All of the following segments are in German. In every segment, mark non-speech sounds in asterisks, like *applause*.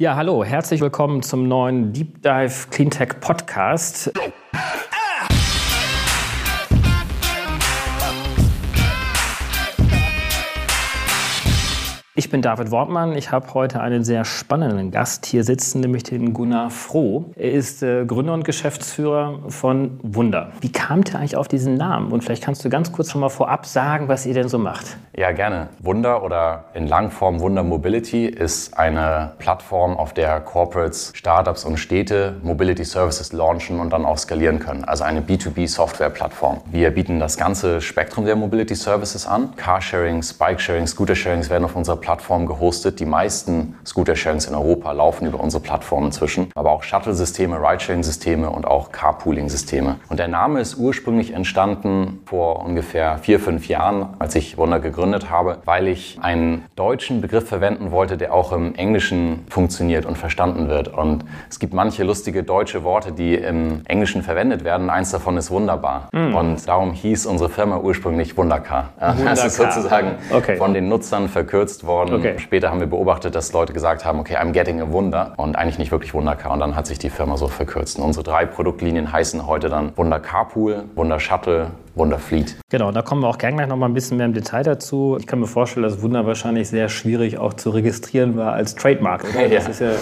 Ja, hallo, herzlich willkommen zum neuen Deep Dive Cleantech Podcast. Ich bin David Wortmann. Ich habe heute einen sehr spannenden Gast hier sitzen, nämlich den Gunnar Froh. Er ist äh, Gründer und Geschäftsführer von Wunder. Wie kam der eigentlich auf diesen Namen? Und vielleicht kannst du ganz kurz schon mal vorab sagen, was ihr denn so macht. Ja, gerne. Wunder oder in Langform Wunder Mobility ist eine Plattform, auf der Corporates, Startups und Städte Mobility Services launchen und dann auch skalieren können. Also eine B2B-Software-Plattform. Wir bieten das ganze Spektrum der Mobility Services an. Carsharings, Bikesharings, Scootersharings werden auf unserer Plattform Plattform gehostet. Die meisten Scooter-Sharings in Europa laufen über unsere Plattform inzwischen, aber auch Shuttle-Systeme, Ridesharing-Systeme und auch Carpooling-Systeme. Und der Name ist ursprünglich entstanden vor ungefähr vier, fünf Jahren, als ich Wunder gegründet habe, weil ich einen deutschen Begriff verwenden wollte, der auch im Englischen funktioniert und verstanden wird. Und es gibt manche lustige deutsche Worte, die im Englischen verwendet werden. Eins davon ist wunderbar. Mm. Und darum hieß unsere Firma ursprünglich Wundercar. Wundercar. Das ist sozusagen okay. von den Nutzern verkürzt worden worden. Okay. Später haben wir beobachtet, dass Leute gesagt haben, okay, I'm getting a Wunder und eigentlich nicht wirklich Wundercar. Und dann hat sich die Firma so verkürzt. Und unsere drei Produktlinien heißen heute dann Wunder Carpool, Wunder Shuttle, Wunder Fleet. Genau, da kommen wir auch gerne gleich noch mal ein bisschen mehr im Detail dazu. Ich kann mir vorstellen, dass Wunder wahrscheinlich sehr schwierig auch zu registrieren war als Trademark, oder? Ja. Das, ja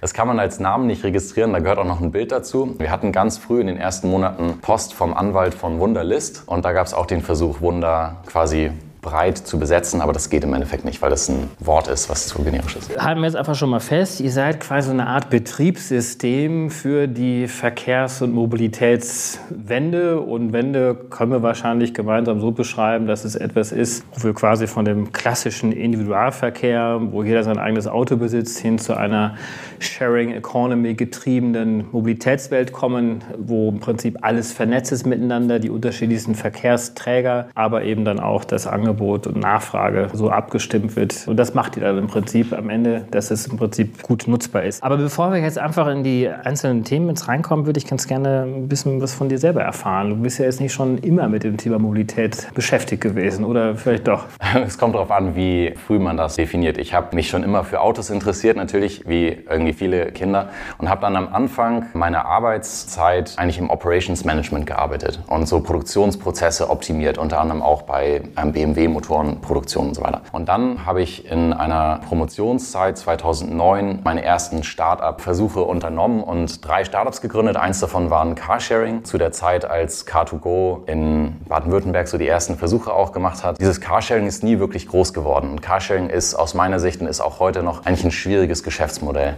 das kann man als Namen nicht registrieren, da gehört auch noch ein Bild dazu. Wir hatten ganz früh in den ersten Monaten Post vom Anwalt von Wunderlist und da gab es auch den Versuch, Wunder quasi breit zu besetzen, aber das geht im Endeffekt nicht, weil das ein Wort ist, was zu generisch ist. Halten wir jetzt einfach schon mal fest, ihr seid quasi eine Art Betriebssystem für die Verkehrs- und Mobilitätswende und Wende können wir wahrscheinlich gemeinsam so beschreiben, dass es etwas ist, wo wir quasi von dem klassischen Individualverkehr, wo jeder sein eigenes Auto besitzt, hin zu einer Sharing Economy getriebenen Mobilitätswelt kommen, wo im Prinzip alles vernetzt ist miteinander, die unterschiedlichsten Verkehrsträger, aber eben dann auch das Angebot Angebot und Nachfrage so abgestimmt wird. Und das macht ihr dann im Prinzip am Ende, dass es im Prinzip gut nutzbar ist. Aber bevor wir jetzt einfach in die einzelnen Themen jetzt reinkommen, würde ich ganz gerne ein bisschen was von dir selber erfahren. Du bist ja jetzt nicht schon immer mit dem Thema Mobilität beschäftigt gewesen oder vielleicht doch? *laughs* Es kommt darauf an, wie früh man das definiert. Ich habe mich schon immer für Autos interessiert, natürlich, wie irgendwie viele Kinder, und habe dann am Anfang meiner Arbeitszeit eigentlich im Operations Management gearbeitet und so Produktionsprozesse optimiert, unter anderem auch bei einem BMW BMW-Motorenproduktion und so weiter. Und dann habe ich in einer Promotionszeit 2009 meine ersten Start-up-Versuche unternommen und drei Startups gegründet. Eins davon war Carsharing. Zu der Zeit, als Car2Go in Baden-Württemberg so die ersten Versuche auch gemacht hat. Dieses Carsharing ist nie wirklich groß geworden. Und Carsharing ist aus meiner Sicht und ist auch heute noch eigentlich ein schwieriges Geschäftsmodell.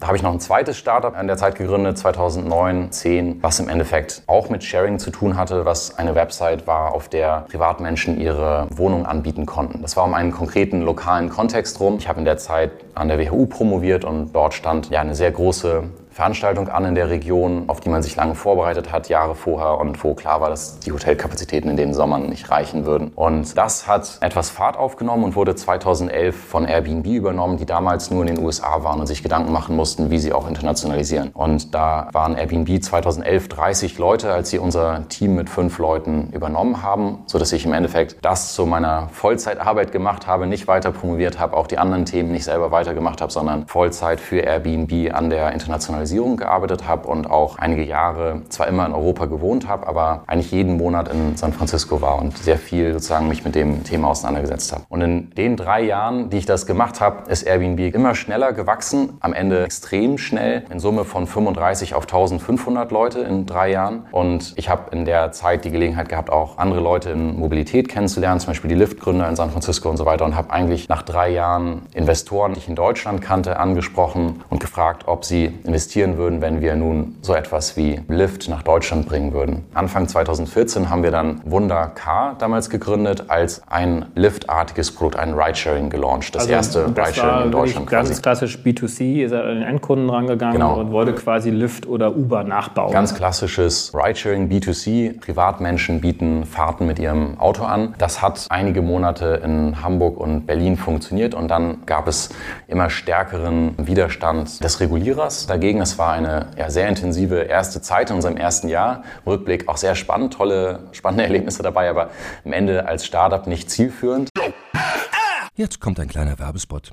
Da habe ich noch ein zweites Startup in der Zeit gegründet, 2009, 10, was im Endeffekt auch mit Sharing zu tun hatte, was eine Website war, auf der Privatmenschen ihre Wohnung anbieten konnten. Das war um einen konkreten lokalen Kontext rum. Ich habe in der Zeit an der WHU promoviert und dort stand ja eine sehr große Veranstaltung an in der Region, auf die man sich lange vorbereitet hat, Jahre vorher und wo klar war, dass die Hotelkapazitäten in den Sommern nicht reichen würden. Und das hat etwas Fahrt aufgenommen und wurde 2011 von Airbnb übernommen, die damals nur in den USA waren und sich Gedanken machen mussten, wie sie auch internationalisieren. Und da waren Airbnb 2011 30 Leute, als sie unser Team mit fünf Leuten übernommen haben, so dass ich im Endeffekt das zu meiner Vollzeitarbeit gemacht habe, nicht weiter promoviert habe, auch die anderen Themen nicht selber weitergemacht habe, sondern Vollzeit für Airbnb an der internationalen Internationalisierung gearbeitet habe und auch einige Jahre zwar immer in Europa gewohnt habe, aber eigentlich jeden Monat in San Francisco war und sehr viel sozusagen mich mit dem Thema auseinandergesetzt habe. Und in den drei Jahren, die ich das gemacht habe, ist Airbnb immer schneller gewachsen, am Ende extrem schnell, in Summe von 35 auf 1500 Leute in drei Jahren. Und ich habe in der Zeit die Gelegenheit gehabt, auch andere Leute in Mobilität kennenzulernen, zum Beispiel die Lyft-Gründer in San Francisco und so weiter und habe eigentlich nach drei Jahren Investoren, die ich in Deutschland kannte, angesprochen und gefragt, ob sie investieren investieren würden, wenn wir nun so etwas wie Lyft nach Deutschland bringen würden. Anfang 2014 haben wir dann Wunder Car damals gegründet als ein Lyft-artiges Produkt, ein Ridesharing gelauncht. Das also erste das Ridesharing in Deutschland. Ganz quasi. klassisch B2C, ist er an den Endkunden rangegangen genau. und wollte quasi Lyft oder Uber nachbauen. Ganz klassisches Ridesharing B2C. Privatmenschen bieten Fahrten mit ihrem Auto an. Das hat einige Monate in Hamburg und Berlin funktioniert und dann gab es immer stärkeren Widerstand des Regulierers dagegen es war eine ja, sehr intensive erste Zeit in unserem ersten Jahr. Rückblick auch sehr spannend, tolle, spannende Erlebnisse dabei, aber am Ende als Startup nicht zielführend. Jetzt kommt ein kleiner Werbespot.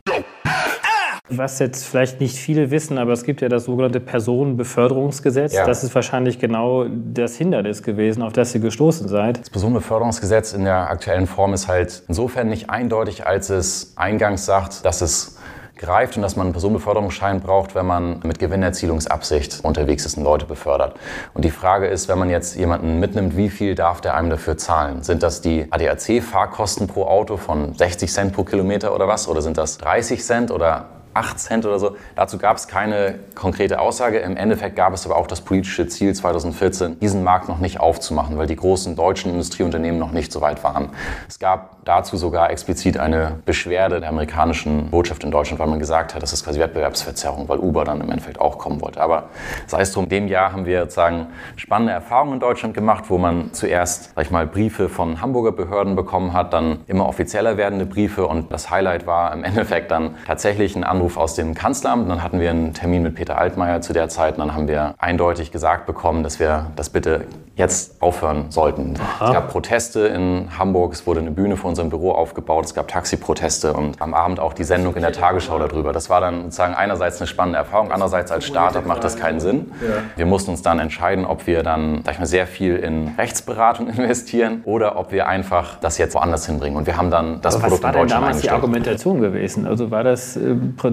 Was jetzt vielleicht nicht viele wissen, aber es gibt ja das sogenannte Personenbeförderungsgesetz. Ja. Das ist wahrscheinlich genau das Hindernis gewesen, auf das ihr gestoßen seid. Das Personenbeförderungsgesetz in der aktuellen Form ist halt insofern nicht eindeutig, als es eingangs sagt, dass es greift und dass man einen Personenbeförderungsschein braucht, wenn man mit Gewinnerzielungsabsicht unterwegs ist und Leute befördert. Und die Frage ist, wenn man jetzt jemanden mitnimmt, wie viel darf der einem dafür zahlen? Sind das die ADAC-Fahrkosten pro Auto von 60 Cent pro Kilometer oder was? Oder sind das 30 Cent oder 8 Cent oder so. Dazu gab es keine konkrete Aussage. Im Endeffekt gab es aber auch das politische Ziel 2014, diesen Markt noch nicht aufzumachen, weil die großen deutschen Industrieunternehmen noch nicht so weit waren. Es gab dazu sogar explizit eine Beschwerde der amerikanischen Botschaft in Deutschland, weil man gesagt hat, das ist quasi Wettbewerbsverzerrung, weil Uber dann im Endeffekt auch kommen wollte. Aber sei es drum, in dem Jahr haben wir sozusagen spannende Erfahrungen in Deutschland gemacht, wo man zuerst, sag ich mal, Briefe von Hamburger Behörden bekommen hat, dann immer offizieller werdende Briefe und das Highlight war im Endeffekt dann tatsächlich ein Anruf aus dem Kanzleramt. Dann hatten wir einen Termin mit Peter Altmaier zu der Zeit und dann haben wir eindeutig gesagt bekommen, dass wir das bitte jetzt aufhören sollten. Aha. Es gab Proteste in Hamburg, es wurde eine Bühne vor unserem Büro aufgebaut, es gab Taxiproteste und am Abend auch die Sendung in der Tagesschau darüber. Das war dann sozusagen einerseits eine spannende Erfahrung, andererseits als Startup macht das keinen Sinn. Wir mussten uns dann entscheiden, ob wir dann sag ich mal, sehr viel in Rechtsberatung *laughs* investieren oder ob wir einfach das jetzt woanders hinbringen. Und wir haben dann das Aber Produkt was war denn damals die Argumentation gewesen? Also war das im Prinzip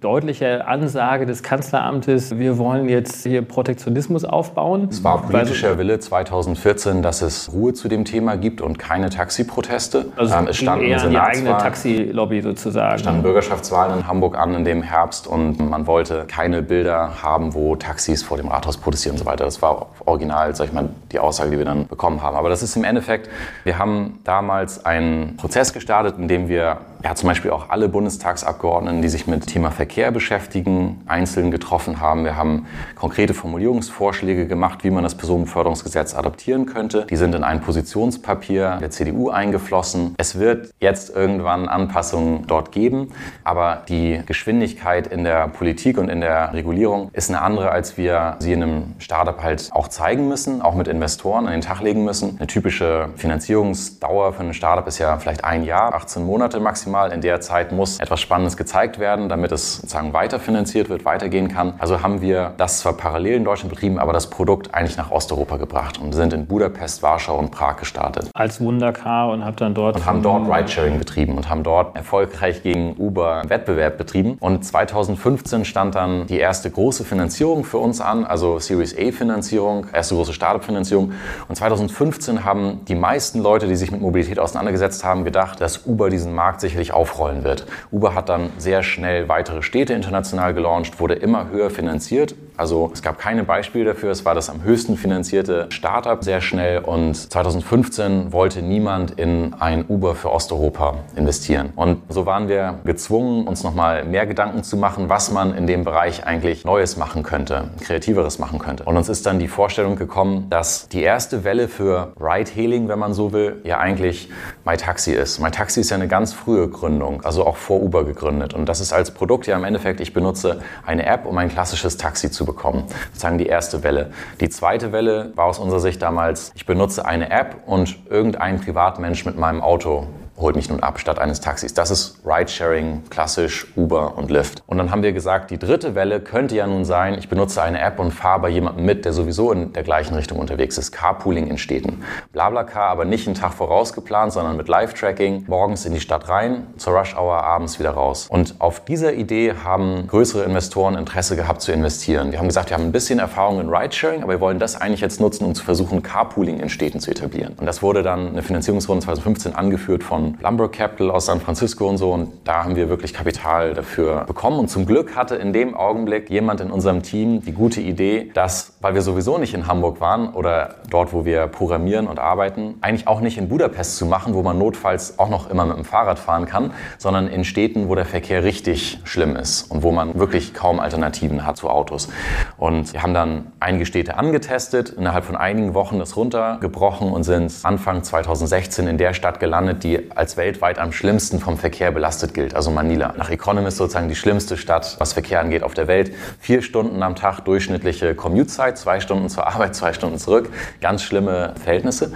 deutliche Ansage des Kanzleramtes, wir wollen jetzt hier Protektionismus aufbauen? Es war politischer Wille 2014, dass es Ruhe zu dem Thema gibt und keine Taxiproteste. Also ähm, es standen eher die eigene Taxilobby sozusagen. Es standen Bürgerschaftswahlen in Hamburg an in dem Herbst und man wollte keine Bilder haben, wo Taxis vor dem Rathaus protestieren und so weiter. Das war original, sag ich mal, die Aussage, die wir dann bekommen haben. Aber das ist im Endeffekt, wir haben damals einen Prozess gestartet, in dem wir ja, zum Beispiel auch alle Bundestagsabgeordneten, die sich mit Thema Verkehr beschäftigen, einzeln getroffen haben. Wir haben konkrete Formulierungsvorschläge gemacht, wie man das Personenbeförderungsgesetz adaptieren könnte. Die sind in ein Positionspapier der CDU eingeflossen. Es wird jetzt irgendwann Anpassungen dort geben, aber die Geschwindigkeit in der Politik und in der Regulierung ist eine andere, als wir sie in einem Startup halt auch zeigen müssen, auch mit Investoren an den Tag legen müssen. Eine typische Finanzierungsdauer für ein Startup ist ja vielleicht ein Jahr, 18 Monate maximal. In der Zeit muss etwas Spannendes gezeigt werden, damit es sozusagen weiterfinanziert wird, weitergehen kann. Also haben wir das zwar parallel in Deutschland betrieben, aber das Produkt eigentlich nach Osteuropa gebracht und sind in Budapest, Warschau und Prag gestartet. Als Wundercar und habt dann dort... Und haben dort Ridesharing betrieben und haben dort erfolgreich gegen Uber Wettbewerb betrieben. Und 2015 stand dann die erste große Finanzierung für uns an, also Series A Finanzierung, erste große Startup-Finanzierung. Und 2015 haben die meisten Leute, die sich mit Mobilität auseinandergesetzt haben, gedacht, dass Uber diesen Markt sicherlich aufrollen wird. Uber hat dann sehr schnell weitere Städte international gelauncht, wurde immer höher finanziert. Also es gab keine Beispiele dafür. Es war das am höchsten finanzierte Startup sehr schnell und 2015 wollte niemand in ein Uber für Osteuropa investieren. Und so waren wir gezwungen, uns nochmal mehr Gedanken zu machen, was man in dem Bereich eigentlich Neues machen könnte, kreativeres machen könnte. Und uns ist dann die Vorstellung gekommen, dass die erste Welle für Ride-Hailing, wenn man so will, ja eigentlich MyTaxi ist. MyTaxi ist ja eine ganz frühe Frühgründung, also auch vor Uber gegründet. Und das ist als Produkt ja im Endeffekt, ich benutze eine App, um ein klassisches Taxi zu bekommen. Sozusagen die erste Welle. Die zweite Welle war aus unserer Sicht damals, ich benutze eine App und irgendein Privatmensch mit meinem Auto holt mich nun ab statt eines Taxis. Das ist Ridesharing, klassisch Uber und Lyft. Und dann haben wir gesagt, die dritte Welle könnte ja nun sein, ich benutze eine App und fahre bei jemandem mit, der sowieso in der gleichen Richtung unterwegs ist. Carpooling in Städten. Blablacar aber nicht einen Tag voraus geplant, sondern mit Live-Tracking. Morgens in die Stadt rein, zur Rush-Hour abends wieder raus. Und auf dieser Idee haben größere Investoren Interesse gehabt zu investieren. Wir haben gesagt, wir haben ein bisschen Erfahrung in Ridesharing, aber wir wollen das eigentlich jetzt nutzen, um zu versuchen, Carpooling in Städten zu etablieren. Und das wurde dann eine Finanzierungsrunde 2015 angeführt von von Capital aus San Francisco und so. Und da haben wir wirklich Kapital dafür bekommen. Und zum Glück hatte in dem Augenblick jemand in unserem Team die gute Idee, dass, weil wir sowieso nicht in Hamburg waren oder dort, wo wir programmieren und arbeiten, eigentlich auch nicht in Budapest zu machen, wo man notfalls auch noch immer mit dem Fahrrad fahren kann, sondern in Städten, wo der Verkehr richtig schlimm ist und wo man wirklich kaum Alternativen hat zu Autos. Und wir haben dann einige Städte angetestet, innerhalb von einigen Wochen das runtergebrochen und sind Anfang 2016 in der Stadt gelandet, die als weltweit am schlimmsten vom Verkehr belastet gilt, also Manila. Nach Economist sozusagen die schlimmste Stadt, was Verkehr angeht auf der Welt. Vier Stunden am Tag durchschnittliche Commute-Zeit, zwei Stunden zur Arbeit, *laughs* zwei Stunden zurück. Ganz schlimme Verhältnisse.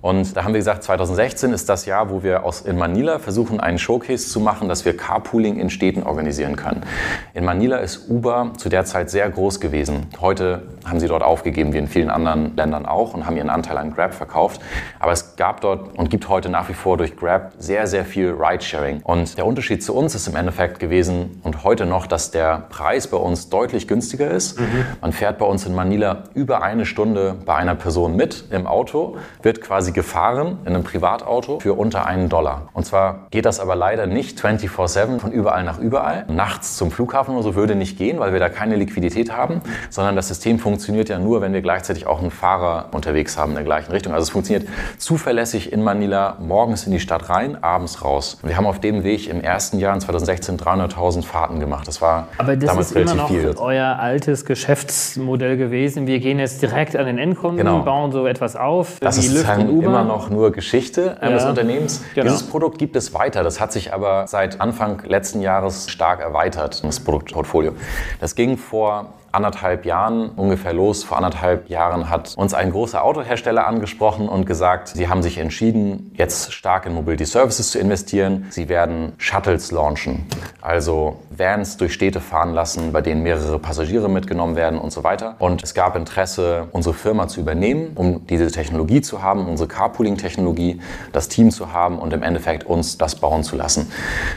Und da haben wir gesagt, 2016 ist das Jahr, wo wir aus, in Manila versuchen, einen Showcase zu machen, dass wir Carpooling in Städten organisieren können. In Manila ist Uber zu der Zeit sehr groß gewesen. Heute haben sie dort aufgegeben, wie in vielen anderen Ländern auch, und haben ihren Anteil an Grab verkauft. Aber es gab dort und gibt heute nach wie vor durch Grab sehr, sehr viel Ridesharing. Und der Unterschied zu uns ist im Endeffekt gewesen und heute noch, dass der Preis bei uns deutlich günstiger ist. Mhm. Man fährt bei uns in Manila über eine Stunde bei einer Person mit im Auto, wird quasi gefahren in einem Privatauto für unter einen Dollar. Und zwar geht das aber leider nicht 24-7 von überall nach überall. Nachts zum Flughafen oder so würde nicht gehen, weil wir da keine Liquidität haben, sondern das System funktioniert ja nur, wenn wir gleichzeitig auch einen Fahrer unterwegs haben in der gleichen Richtung. Also es funktioniert zuverlässig in Manila morgens in die Stadt rein abends raus. Wir haben auf dem Weg im ersten Jahr in 2016 300.000 Fahrten gemacht. Das war Aber das damals ist immer noch viel. euer altes Geschäftsmodell gewesen. Wir gehen jetzt direkt an den Endkunden, genau. bauen so etwas auf. Das ist immer noch nur Geschichte ja. des Unternehmens. Genau. Dieses Produkt gibt es weiter. Das hat sich aber seit Anfang letzten Jahres stark erweitert, das Produktportfolio. Das ging vor anderthalb Jahren ungefähr los. Vor anderthalb Jahren hat uns ein großer Autohersteller angesprochen und gesagt, sie haben sich entschieden, jetzt stark in Mobility Services zu investieren. Sie werden Shuttles launchen, also Vans durch Städte fahren lassen, bei denen mehrere Passagiere mitgenommen werden und so weiter. Und es gab Interesse, unsere Firma zu übernehmen, um diese Technologie zu haben, unsere Carpooling-Technologie, das Team zu haben und im Endeffekt uns das bauen zu lassen.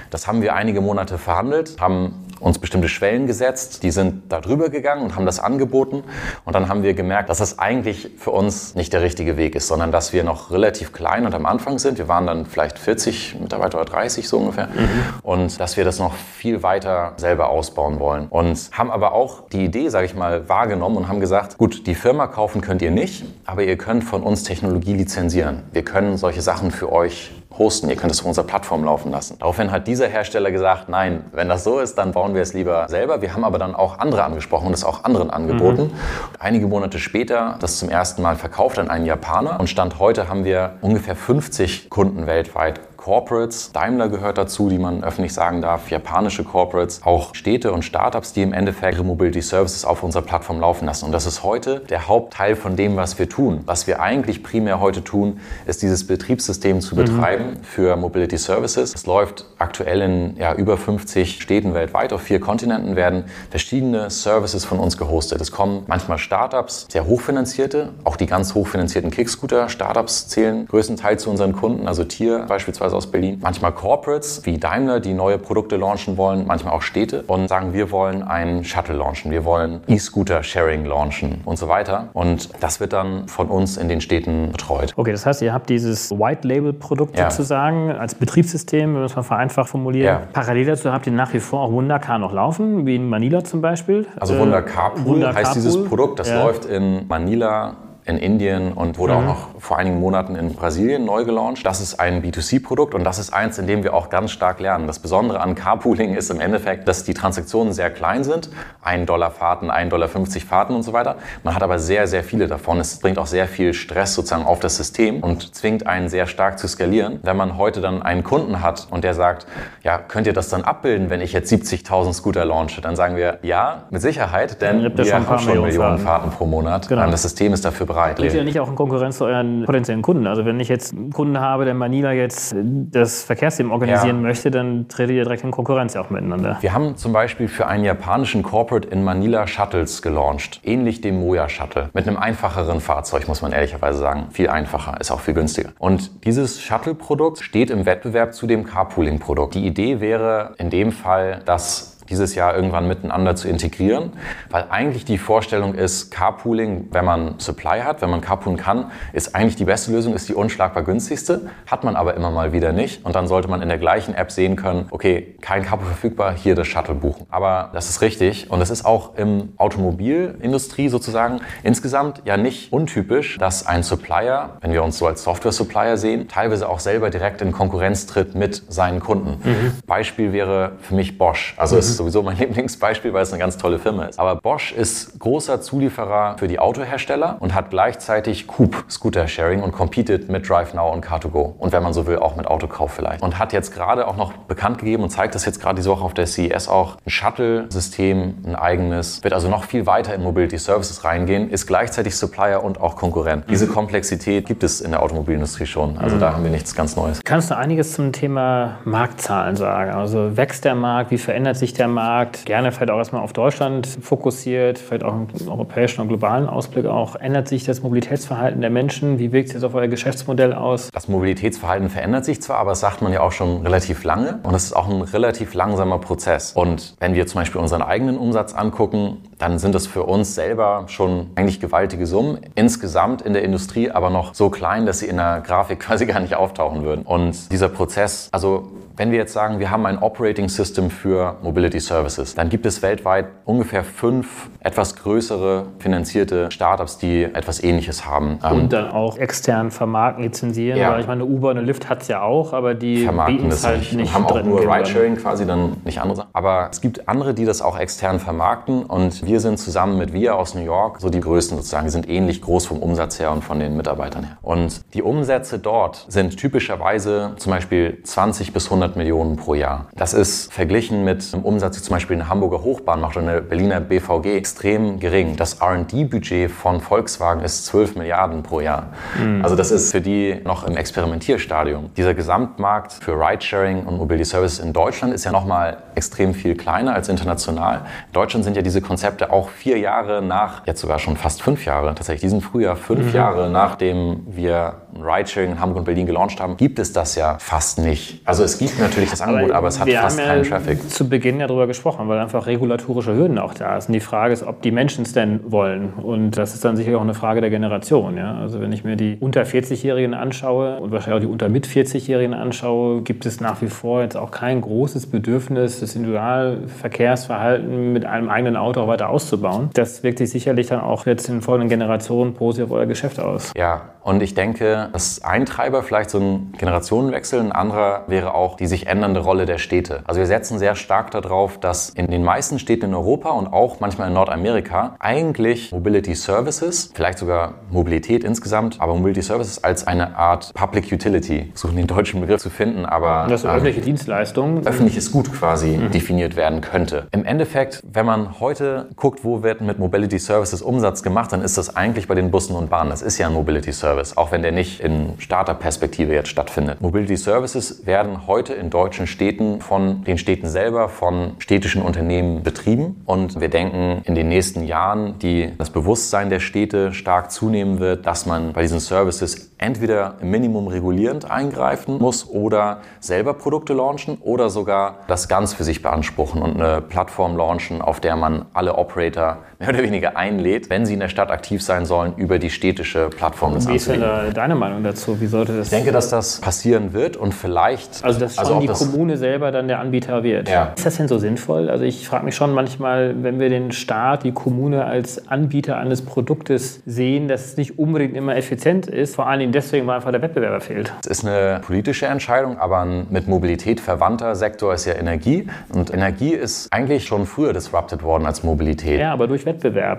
Das haben wir einige Monate verhandelt, haben uns bestimmte Schwellen gesetzt, die sind da drüber gegangen und haben das angeboten. Und dann haben wir gemerkt, dass das eigentlich für uns nicht der richtige Weg ist, sondern dass wir noch relativ klein und am Anfang sind. Wir waren dann vielleicht 40 Mitarbeiter oder 30 so ungefähr. Mhm. Und dass wir das noch viel weiter selber ausbauen wollen. Und haben aber auch die Idee, sage ich mal, wahrgenommen und haben gesagt, gut, die Firma kaufen könnt ihr nicht, aber ihr könnt von uns Technologie lizenzieren. Wir können solche Sachen für euch hosten, ihr könnt es auf unserer Plattform laufen lassen. Daraufhin hat dieser Hersteller gesagt, nein, wenn das so ist, dann bauen wir es lieber selber. Wir haben aber dann auch andere angesprochen und es auch anderen angeboten. Mhm. Einige Monate später das zum ersten Mal verkauft an einen Japaner und Stand heute haben wir ungefähr 50 Kunden weltweit Corporates. Daimler gehört dazu, die man öffentlich sagen darf, japanische Corporates, auch Städte und Startups, die im Endeffekt ihre Mobility Services auf unserer Plattform laufen lassen. Und das ist heute der Hauptteil von dem, was wir tun. Was wir eigentlich primär heute tun, ist dieses Betriebssystem zu mhm. betreiben mhm. für Mobility Services. Es läuft aktuell in ja, über 50 Städten weltweit. Auf vier Kontinenten werden verschiedene Services von uns gehostet. Es kommen manchmal Startups, sehr hochfinanzierte, auch die ganz hochfinanzierten Kickscooter-Startups zählen größtenteils zu unseren Kunden, also Tier beispielsweise beispielsweise aus Berlin. Manchmal Corporates wie Daimler, die neue Produkte launchen wollen, manchmal auch Städte und sagen, wir wollen einen Shuttle launchen, wir wollen E-Scooter-Sharing launchen und so weiter. Und das wird dann von uns in den Städten betreut. Okay, das heißt, ihr habt dieses White-Label-Produkt ja. sozusagen als Betriebssystem, wenn man es mal vereinfacht formulieren. Ja. Parallel dazu habt ihr nach wie vor auch Wundercar noch laufen, wie in Manila zum Beispiel. Also Wunder Carpool äh, Wunder heißt dieses Produkt. Das ja. läuft in Manila in Indien und wurde mhm. auch noch vor einigen Monaten in Brasilien neu gelauncht. Das ist ein B2C-Produkt und das ist eins, in dem wir auch ganz stark lernen. Das Besondere an Carpooling ist im Endeffekt, dass die Transaktionen sehr klein sind. Ein Dollar Fahrten, ein Dollar 50 Fahrten und so weiter. Man hat aber sehr, sehr viele davon. Es bringt auch sehr viel Stress sozusagen auf das System und zwingt einen sehr stark zu skalieren. Wenn man heute dann einen Kunden hat und der sagt, ja, könnt ihr das dann abbilden, wenn ich jetzt 70.000 Scooter launche? Dann sagen wir, ja, mit Sicherheit, denn wir haben schon Millionen Fahrten. Fahrten pro Monat. Genau. Das System ist dafür bereit. Geht ja nicht auch in Konkurrenz zu euren potenziellen Kunden. Also wenn ich jetzt einen Kunden habe, der in Manila jetzt das Verkehrssystem organisieren ja. möchte, dann tretet ihr direkt in Konkurrenz auch miteinander. Wir haben zum Beispiel für einen japanischen Corporate in Manila Shuttles gelauncht, ähnlich dem Moja Shuttle, mit einem einfacheren Fahrzeug, muss man ehrlicherweise sagen. Viel einfacher, ist auch viel günstiger. Und dieses Shuttle-Produkt steht im Wettbewerb zu dem Carpooling-Produkt. Die Idee wäre in dem Fall, dass dieses Jahr irgendwann miteinander zu integrieren, weil eigentlich die Vorstellung ist, Carpooling, wenn man Supply hat, wenn man Carpoolen kann, ist eigentlich die beste Lösung, ist die unschlagbar günstigste, hat man aber immer mal wieder nicht und dann sollte man in der gleichen App sehen können, okay, kein Carpool verfügbar, hier das Shuttle buchen. Aber das ist richtig und es ist auch im Automobilindustrie sozusagen insgesamt ja nicht untypisch, dass ein Supplier, wenn wir uns so als Software-Supplier sehen, teilweise auch selber direkt in Konkurrenz tritt mit seinen Kunden. Mhm. Beispiel wäre für mich Bosch. Also mhm. es ist sowieso mein *laughs* Lieblingsbeispiel, weil es eine ganz tolle Firma ist. Aber Bosch ist großer Zulieferer für die Autohersteller und hat gleichzeitig Coop Scooter Sharing und competet mit DriveNow und Car2Go. Und wenn man so will, auch mit Autokauf vielleicht. Und hat jetzt gerade auch noch bekannt gegeben und zeigt das jetzt gerade diese Woche auf der CES auch, ein Shuttle-System, ein eigenes, wird also noch viel weiter in Mobility Services reingehen, ist gleichzeitig Supplier und auch Konkurrent. Diese mhm. Komplexität gibt es in der Automobilindustrie schon. Also mhm. da haben wir nichts ganz Neues. Kannst du einiges zum Thema Marktzahlen sagen? Also wächst der Markt? Wie verändert sich der Markt, gerne vielleicht auch erstmal auf Deutschland fokussiert, vielleicht auch einen europäischen und globalen Ausblick auch. Ändert sich das Mobilitätsverhalten der Menschen? Wie wirkt es jetzt auf euer Geschäftsmodell aus? Das Mobilitätsverhalten verändert sich zwar, aber das sagt man ja auch schon relativ lange und es ist auch ein relativ langsamer Prozess. Und wenn wir zum Beispiel unseren eigenen Umsatz angucken, dann sind das für uns selber schon eigentlich gewaltige Summen. Insgesamt in der Industrie aber noch so klein, dass sie in der Grafik *laughs* quasi gar nicht auftauchen würden. Und dieser Prozess, also wenn wir jetzt sagen, wir haben ein Operating System für Mobility Services, dann gibt es weltweit ungefähr fünf etwas größere finanzierte Startups, die etwas Ähnliches haben. Und ähm, dann auch extern vermarkten, lizenzieren. Ja. Ich meine, Uber und Lyft hat es ja auch, aber die vermarkten es halt nicht. nicht haben auch nur Ridesharing quasi, dann nicht andere Sachen. Aber es gibt andere, die das auch extern vermarkten und wir sind zusammen mit Wir aus New York so die größten sozusagen. Wir sind ähnlich groß vom Umsatz her und von den Mitarbeitern her. Und die Umsätze dort sind typischerweise zum Beispiel 20 bis 100 Millionen pro Jahr. Das ist verglichen mit einem Umsatz, die zum Beispiel eine Hamburger Hochbahn macht oder eine Berliner BVG, extrem gering. Das R&D-Budget von Volkswagen ist 12 Milliarden pro Jahr. Mhm. Also das ist für die noch im Experimentierstadium. Dieser Gesamtmarkt für Ridesharing und Mobility Services in Deutschland ist ja nochmal extrem viel kleiner als international. In Deutschland sind ja diese Konzepte auch vier Jahre nach, jetzt sogar schon fast fünf Jahre, tatsächlich diesen Frühjahr, fünf mhm. Jahre nachdem wir Ridesharing in Hamburg und Berlin gelauncht haben, gibt es das ja fast nicht. Also es gibt natürlich das Angebot, aber, aber es hat fast keinen Traffic. zu Beginn ja darüber gesprochen, weil einfach regulatorische Hürden auch da sind. Die Frage ist, ob die Menschen es denn wollen. Und das ist dann sicher auch eine Frage der Generation. Ja? Also wenn ich mir die unter 40-Jährigen anschaue und wahrscheinlich auch die unter mit 40-Jährigen anschaue, gibt es nach wie vor jetzt auch kein großes Bedürfnis, das Individualverkehrsverhalten mit einem eigenen Auto auch weiter auszubauen. Das wirkt sich sicherlich dann auch jetzt in folgenden Generationen positiv auf euer Geschäft aus. Ja, und ich denke, das ein Treiber vielleicht so ein Generationenwechsel, ein anderer wäre auch die sich ändernde Rolle der Städte. Also wir setzen sehr stark darauf, dass in den meisten Städten in Europa und auch manchmal in Nordamerika eigentlich Mobility Services, vielleicht sogar Mobilität insgesamt, aber Mobility Services als eine Art Public Utility, suchen den deutschen Begriff zu finden, aber das ähm, öffentliche Dienstleistung, öffentliches Gut quasi mhm. definiert werden könnte. Im Endeffekt, wenn man heute guckt, wo wird mit Mobility Services Umsatz gemacht, dann ist das eigentlich bei den Bussen und Bahnen. Das ist ja ein Mobility Service. Service, auch wenn der nicht in Starterperspektive jetzt stattfindet. Mobility Services werden heute in deutschen Städten von den Städten selber, von städtischen Unternehmen betrieben. Und wir denken in den nächsten Jahren, die das Bewusstsein der Städte stark zunehmen wird, dass man bei diesen Services entweder im Minimum regulierend eingreifen muss oder selber Produkte launchen oder sogar das ganz für sich beanspruchen und eine Plattform launchen, auf der man alle Operator mehr oder weniger einlädt, wenn sie in der Stadt aktiv sein sollen, über die städtische Plattform des Wie ist denn da deine Meinung dazu? Wie sollte das? Ich denke, dass das passieren wird und vielleicht. Also, dass schon also die das, Kommune selber dann der Anbieter wird. Ja. Ist das denn so sinnvoll? Also, ich frage mich schon manchmal, wenn wir den Staat, die Kommune als Anbieter eines Produktes sehen, dass es nicht unbedingt immer effizient ist. Vor allen Dingen deswegen, weil einfach der Wettbewerber fehlt. Es ist eine politische Entscheidung, aber ein mit Mobilität verwandter Sektor ist ja Energie. Und Energie ist eigentlich schon früher disrupted worden als Mobilität. Ja, aber durch Wettbewerb.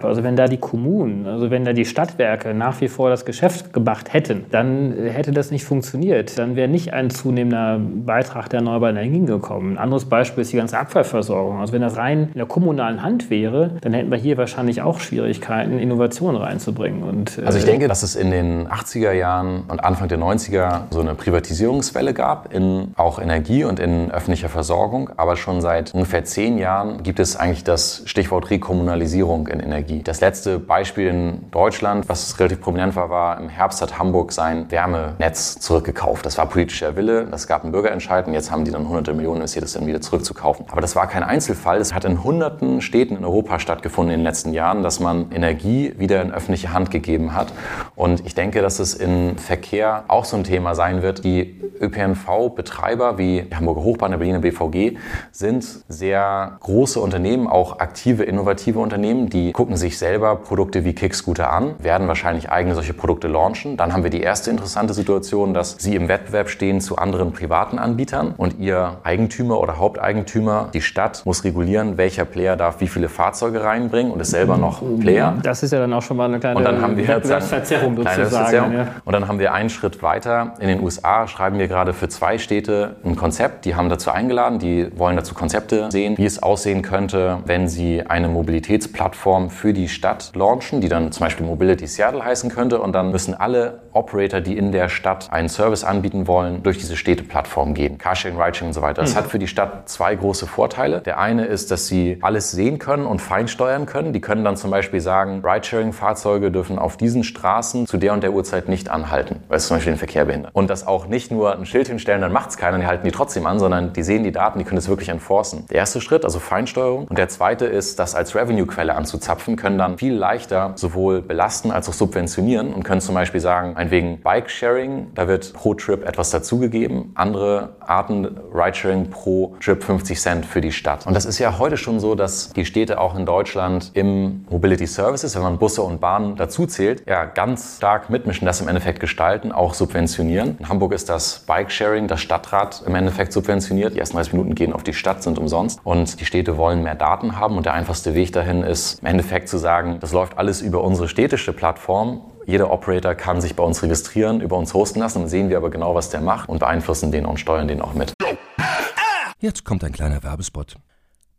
Also wenn da die Kommunen, also wenn da die Stadtwerke nach wie vor das Geschäft gemacht hätten, dann hätte das nicht funktioniert. Dann wäre nicht ein zunehmender Beitrag der erneuerbaren Energien gekommen. Ein anderes Beispiel ist die ganze Abfallversorgung. Also wenn das rein in der kommunalen Hand wäre, dann hätten wir hier wahrscheinlich auch Schwierigkeiten, Innovationen reinzubringen. Und, Also ich äh, denke, dass es in den 80er Jahren und Anfang der 90er so eine Privatisierungswelle gab in auch Energie und in öffentlicher Versorgung. Aber schon seit ungefähr zehn Jahren gibt es eigentlich das Stichwort Rekommunalisierung in Energie. Das letzte Beispiel in Deutschland, was relativ prominent war, war im Herbst hat Hamburg sein Wärmenetz zurückgekauft. Das war politischer Wille, das gab einen Bürgerentscheid und jetzt haben die dann hunderte Millionen investiert, das dann wieder zurückzukaufen. Aber das war kein Einzelfall. Es hat in hunderten Städten in Europa stattgefunden in den letzten Jahren, dass man Energie wieder in öffentliche Hand gegeben hat. Und ich denke, dass es im Verkehr auch so ein Thema sein wird. Die ÖPNV-Betreiber wie die Hamburger Hochbahn, der Berliner BVG sind sehr große Unternehmen, auch aktive, innovative Unternehmen, die gucken sich selber Produkte wie Kickscooter an, werden wahrscheinlich eigene solche Produkte launchen. Dann haben wir die erste interessante Situation, dass sie im Wettbewerb stehen zu anderen privaten Anbietern und ihr Eigentümer oder Haupteigentümer, die Stadt, muss regulieren, welcher Player darf wie viele Fahrzeuge reinbringen und ist selber noch Player. Das ist ja dann auch schon mal eine kleine Und dann haben wir Wettbewerbsverzerrung sozusagen. Ja. Und dann haben wir einen Schritt weiter. In den USA schreiben wir gerade für zwei Städte ein Konzept. Die haben dazu eingeladen, die wollen dazu Konzepte sehen, wie es aussehen könnte, wenn sie eine Mobilitätsplattform für die Stadt launchen, die dann zum Beispiel Mobility Seattle heißen könnte. Und dann müssen alle Operator, die in der Stadt einen Service anbieten wollen, durch diese Städteplattform gehen. Carsharing, Ridesharing und so weiter. Das hat für die Stadt zwei große Vorteile. Der eine ist, dass sie alles sehen können und feinsteuern können. Die können dann zum Beispiel sagen, Ridesharing-Fahrzeuge dürfen auf diesen Straßen zu der und der Uhrzeit nicht anhalten, weil es zum Beispiel den Verkehr behindert. Und das auch nicht nur ein Schild hinstellen, dann macht es keiner, die halten die trotzdem an, sondern die sehen die Daten, die können es wirklich enforcen. Der erste Schritt, also Feinsteuerung. Und der zweite ist, das als Revenue-Quelle anzuzapfen, können dann viel leichter sowohl belasten als auch subventionieren und können zum Beispiel sagen, ein wegen Bike-Sharing, da wird pro Trip etwas dazugegeben. Andere Arten Ridesharing pro Trip 50 Cent für die Stadt. Und das ist ja heute schon so, dass die Städte auch in Deutschland im Mobility Services, wenn man Busse und Bahnen dazu zählt, ja ganz stark mitmischen, das im Endeffekt gestalten, auch subventionieren. In Hamburg ist das Bike-Sharing, das Stadtrat im Endeffekt subventioniert. Die ersten 30 Minuten gehen auf die Stadt, sind umsonst. Und die Städte wollen mehr Daten haben. Und der einfachste Weg dahin ist im Endeffekt zu sagen, das läuft alles über unsere städtische Plattform jeder Operator kann sich bei uns registrieren, über uns hosten lassen, dann sehen wir aber genau, was der macht und beeinflussen den und steuern den auch mit. Jetzt kommt ein kleiner Werbespot.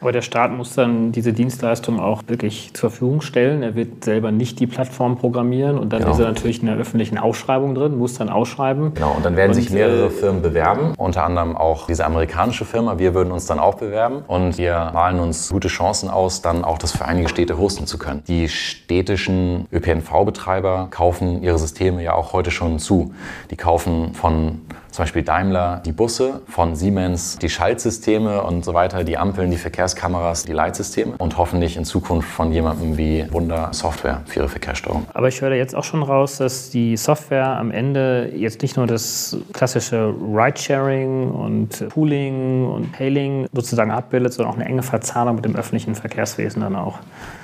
Aber der Staat muss dann diese Dienstleistung auch wirklich zur Verfügung stellen. Er wird selber nicht die Plattform programmieren und dann Genau. ist er natürlich in der öffentlichen Ausschreibung drin, muss dann ausschreiben. Genau, und dann werden Und, sich mehrere äh, Firmen bewerben, unter anderem auch diese amerikanische Firma. Wir würden uns dann auch bewerben und wir malen uns gute Chancen aus, dann auch das für einige Städte hosten zu können. Die städtischen ÖPNV-Betreiber kaufen ihre Systeme ja auch heute schon zu. Die kaufen von zum Beispiel Daimler die Busse, von Siemens die Schaltsysteme und so weiter, die Ampeln, die Verkehrskameras, die Leitsysteme und hoffentlich in Zukunft von jemandem wie Wunder Software für ihre Verkehrssteuerung. Aber ich höre jetzt auch schon raus, dass die Software am Ende jetzt nicht nur das klassische Ridesharing und Pooling und Hailing sozusagen abbildet, sondern auch eine enge Verzahnung mit dem öffentlichen Verkehrswesen dann auch.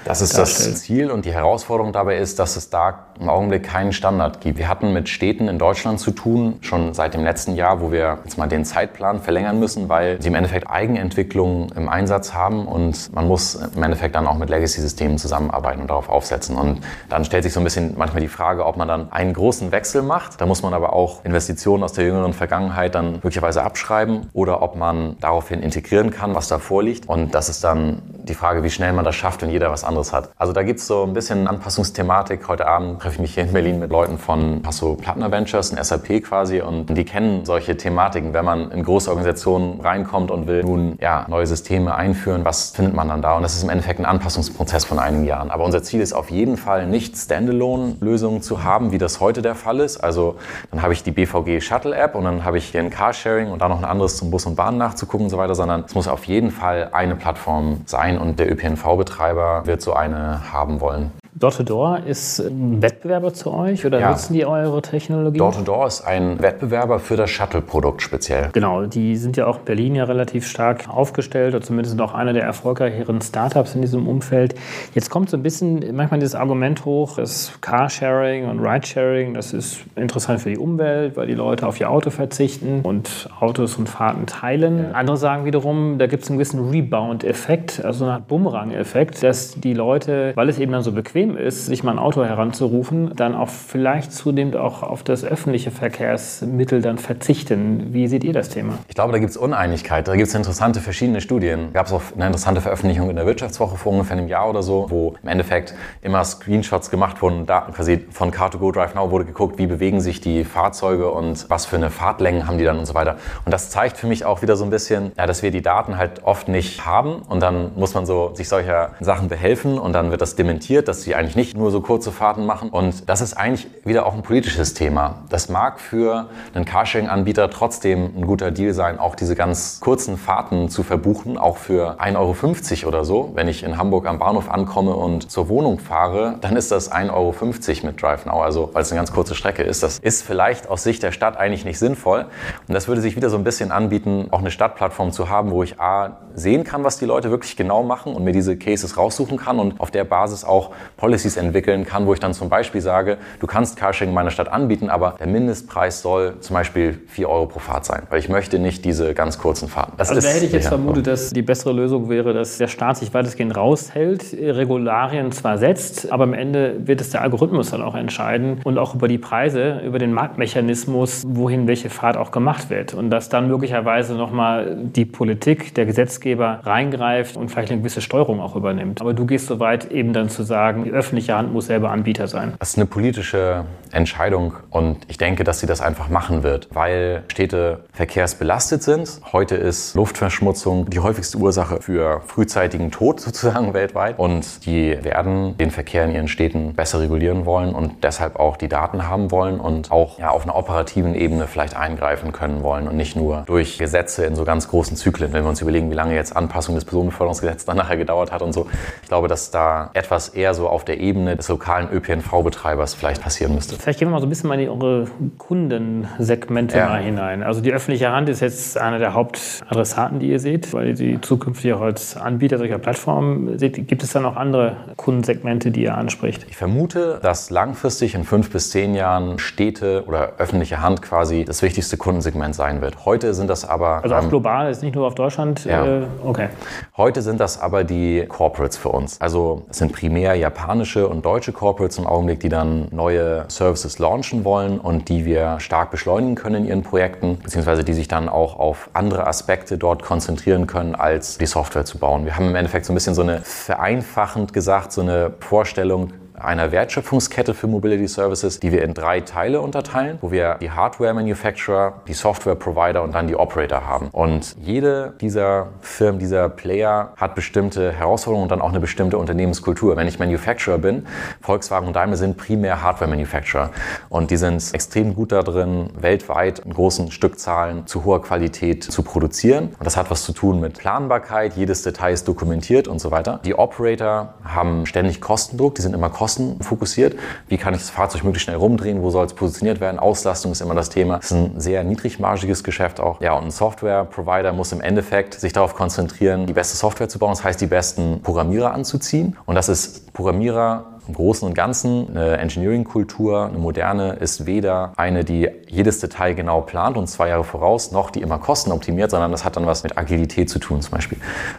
Das ist darstellt. das Ziel und die Herausforderung dabei ist, dass es da im Augenblick keinen Standard gibt. Wir hatten mit Städten in Deutschland zu tun, schon seit dem letzten Jahr, wo wir jetzt mal den Zeitplan verlängern müssen, weil sie im Endeffekt Eigenentwicklung im Einsatz haben und man muss im Endeffekt dann auch mit Legacy-Systemen zusammenarbeiten und darauf aufsetzen. Und dann stellt sich so ein bisschen manchmal die Frage, ob man dann einen großen Wechsel macht. Da muss man aber auch Investitionen aus der jüngeren Vergangenheit dann möglicherweise abschreiben oder ob man daraufhin integrieren kann, was da vorliegt. Und das ist dann die Frage, wie schnell man das schafft, wenn jeder was anderes hat. Also da gibt es so ein bisschen Anpassungsthematik. Heute Abend treffe ich mich hier in Berlin mit Leuten von Passo Plattner Ventures, ein SAP quasi, und die kennen solche Thematiken. Wenn man in große Organisationen reinkommt und will nun ja, neue Systeme einführen, was findet man dann da? Und das ist im Endeffekt ein Anpassungsprozess von einigen Jahren. Aber unser Ziel ist auf jeden Fall nicht Standalone-Lösungen zu haben, wie das heute der Fall ist. Also dann habe ich die BVG Shuttle App und dann habe ich hier ein Carsharing und dann noch ein anderes zum Bus und Bahn nachzugucken und so weiter, sondern es muss auf jeden Fall eine Plattform sein und der ÖPNV-Betreiber wird so eine haben wollen. Door-to-Door ist ein Wettbewerber zu euch oder ja. nutzen die eure Technologie? Door-to-Door ist ein Wettbewerber für das Shuttle-Produkt speziell. Genau, die sind ja auch in Berlin ja relativ stark aufgestellt oder zumindest auch einer der erfolgreicheren Startups in diesem Umfeld. Jetzt kommt so ein bisschen manchmal dieses Argument hoch, das Carsharing und Ridesharing, das ist interessant für die Umwelt, weil die Leute auf ihr Auto verzichten und Autos und Fahrten teilen. Andere sagen wiederum, da gibt es einen gewissen Rebound-Effekt, also eine Art Bumerang-Effekt, dass die Leute, weil es eben dann so bequem bequem ist, sich mal ein Auto heranzurufen, dann auch vielleicht zunehmend auch auf das öffentliche Verkehrsmittel dann verzichten. Wie seht ihr das Thema? Ich glaube, da gibt es Uneinigkeit. Da gibt es interessante verschiedene Studien. Gab es auch eine interessante Veröffentlichung in der Wirtschaftswoche vor ungefähr einem Jahr oder so, wo im Endeffekt immer Screenshots gemacht wurden, Daten quasi von Car2Go Drive Now wurde geguckt, wie bewegen sich die Fahrzeuge und was für eine Fahrtlängen haben die dann und so weiter. Und das zeigt für mich auch wieder so ein bisschen, ja, dass wir die Daten halt oft nicht haben und dann muss man so sich solcher Sachen behelfen und dann wird das dementiert, dass sie eigentlich nicht nur so kurze Fahrten machen. Und das ist eigentlich wieder auch ein politisches Thema. Das mag für einen Carsharing-Anbieter trotzdem ein guter Deal sein, auch diese ganz kurzen Fahrten zu verbuchen, auch für 1,50 Euro oder so. Wenn ich in Hamburg am Bahnhof ankomme und zur Wohnung fahre, dann ist das 1,50 Euro mit DriveNow, also weil es eine ganz kurze Strecke ist. Das ist vielleicht aus Sicht der Stadt eigentlich nicht sinnvoll. Und das würde sich wieder so ein bisschen anbieten, auch eine Stadtplattform zu haben, wo ich A, sehen kann, was die Leute wirklich genau machen und mir diese Cases raussuchen kann und auf der Basis auch Policies entwickeln kann, wo ich dann zum Beispiel sage, du kannst Carsharing in meiner Stadt anbieten, aber der Mindestpreis soll zum Beispiel 4 Euro pro Fahrt sein, weil ich möchte nicht diese ganz kurzen Fahrten. Das also da hätte ich jetzt vermutet, dass die bessere Lösung wäre, dass der Staat sich weitestgehend raushält, Regularien zwar setzt, aber am Ende wird es der Algorithmus dann auch entscheiden und auch über die Preise, über den Marktmechanismus, wohin welche Fahrt auch gemacht wird. Und dass dann möglicherweise nochmal die Politik, der Gesetzgeber reingreift und vielleicht eine gewisse Steuerung auch übernimmt. Aber du gehst so weit, eben dann zu sagen, öffentliche Hand muss selber Anbieter sein. Das ist eine politische Entscheidung und ich denke, dass sie das einfach machen wird, weil Städte verkehrsbelastet sind. Heute ist Luftverschmutzung die häufigste Ursache für frühzeitigen Tod *laughs* sozusagen weltweit und die werden den Verkehr in ihren Städten besser regulieren wollen und deshalb auch die Daten haben wollen und auch ja, auf einer operativen Ebene vielleicht eingreifen können wollen und nicht nur durch Gesetze in so ganz großen Zyklen. Wenn wir uns überlegen, wie lange jetzt Anpassung des Personenbeförderungsgesetzes dann nachher gedauert hat und so. Ich glaube, dass da etwas eher so auf der Ebene des lokalen ÖPNV-Betreibers vielleicht passieren müsste. Vielleicht gehen wir mal so ein bisschen mal in eure Kundensegmente ja. mal hinein. Also die öffentliche Hand ist jetzt einer der Hauptadressaten, die ihr seht, weil ihr sie zukünftig auch als Anbieter solcher Plattformen seht. Gibt es da noch andere Kundensegmente, die ihr anspricht? Ich vermute, dass langfristig in fünf bis zehn Jahren Städte oder öffentliche Hand quasi das wichtigste Kundensegment sein wird. Heute sind das aber... Also auch ähm, global, ist nicht nur auf Deutschland? Ja. Äh, okay. Heute sind das aber die Corporates für uns. Also es sind primär japanische und deutsche Corporates im Augenblick, die dann neue Services launchen wollen und die wir stark beschleunigen können in ihren Projekten, beziehungsweise die sich dann auch auf andere Aspekte dort konzentrieren können, als die Software zu bauen. Wir haben im Endeffekt so ein bisschen so eine vereinfachend gesagt, so eine Vorstellung, einer Wertschöpfungskette für Mobility Services, die wir in drei Teile unterteilen, wo wir die Hardware Manufacturer, die Software Provider und dann die Operator haben. Und jede dieser Firmen, dieser Player hat bestimmte Herausforderungen und dann auch eine bestimmte Unternehmenskultur. Wenn ich Manufacturer bin, Volkswagen und Daimler sind primär Hardware Manufacturer und die sind extrem gut darin, weltweit in großen Stückzahlen zu hoher Qualität zu produzieren. Und das hat was zu tun mit Planbarkeit, jedes Detail ist dokumentiert und so weiter. Die Operator haben ständig Kostendruck, die sind immer kostenfokussiert. Wie kann ich das Fahrzeug möglichst schnell rumdrehen? Wo soll es positioniert werden? Auslastung ist immer das Thema. Es ist ein sehr niedrigmargiges Geschäft auch. Ja, und ein Software-Provider muss im Endeffekt sich darauf konzentrieren, die beste Software zu bauen. Das heißt, die besten Programmierer anzuziehen. Und das ist Programmierer im Großen und Ganzen eine Engineering-Kultur, eine moderne, ist weder eine, die jedes Detail genau plant und zwei Jahre voraus, noch die immer kostenoptimiert, sondern das hat dann was mit Agilität zu tun zum Beispiel.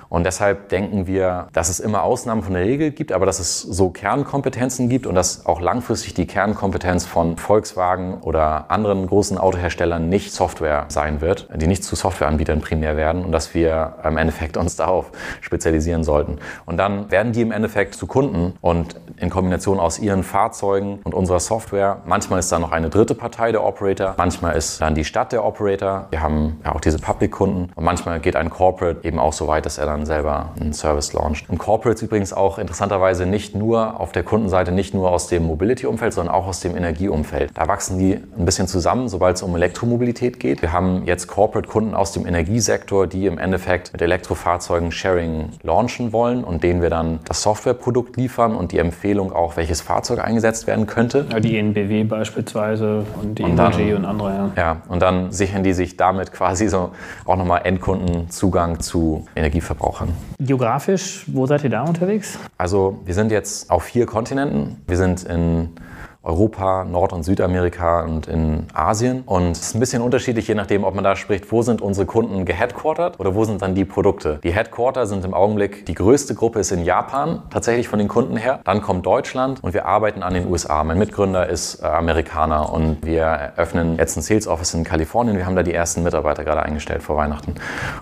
Und deshalb denken wir, dass es immer Ausnahmen von der Regel gibt, aber dass es so Kernkompetenzen gibt und dass auch langfristig die Kernkompetenz von Volkswagen oder anderen großen Autoherstellern nicht Software sein wird, die nicht zu Softwareanbietern primär werden und dass wir im Endeffekt uns darauf spezialisieren sollten. Und dann werden die im Endeffekt zu Kunden und in Kombination aus ihren Fahrzeugen und unserer Software. Manchmal ist da noch eine dritte Partei der Operator, manchmal ist dann die Stadt der Operator. Wir haben ja auch diese Public-Kunden und manchmal geht ein Corporate eben auch so weit, dass er dann selber einen Service launcht. Und Corporates übrigens auch interessanterweise nicht nur auf der Kundenseite, nicht nur aus dem Mobility-Umfeld, sondern auch aus dem Energieumfeld. Da wachsen die ein bisschen zusammen, sobald es um Elektromobilität geht. Wir haben jetzt Corporate-Kunden aus dem Energiesektor, die im Endeffekt mit Elektrofahrzeugen Sharing launchen wollen und denen wir dann das Softwareprodukt liefern und die Empfehlung Entscheidung auch, welches Fahrzeug eingesetzt werden könnte. Ja, die ENBW beispielsweise und die und dann, und andere. Ja. ja, und dann sichern die sich damit quasi so auch nochmal Endkundenzugang zu Energieverbrauchern. Geografisch, wo seid ihr da unterwegs? Also wir sind jetzt auf vier Kontinenten. Wir sind in Europa, Nord- und Südamerika und in Asien. Und es ist ein bisschen unterschiedlich, je nachdem, ob man da spricht, wo sind unsere Kunden geheadquartert oder wo sind dann die Produkte. Die Headquarter sind im Augenblick, die größte Gruppe ist in Japan, tatsächlich von den Kunden her. Dann kommt Deutschland und wir arbeiten an den USA. Mein Mitgründer ist äh, Amerikaner und wir eröffnen jetzt ein Sales Office in Kalifornien. Wir haben da die ersten Mitarbeiter gerade eingestellt vor Weihnachten.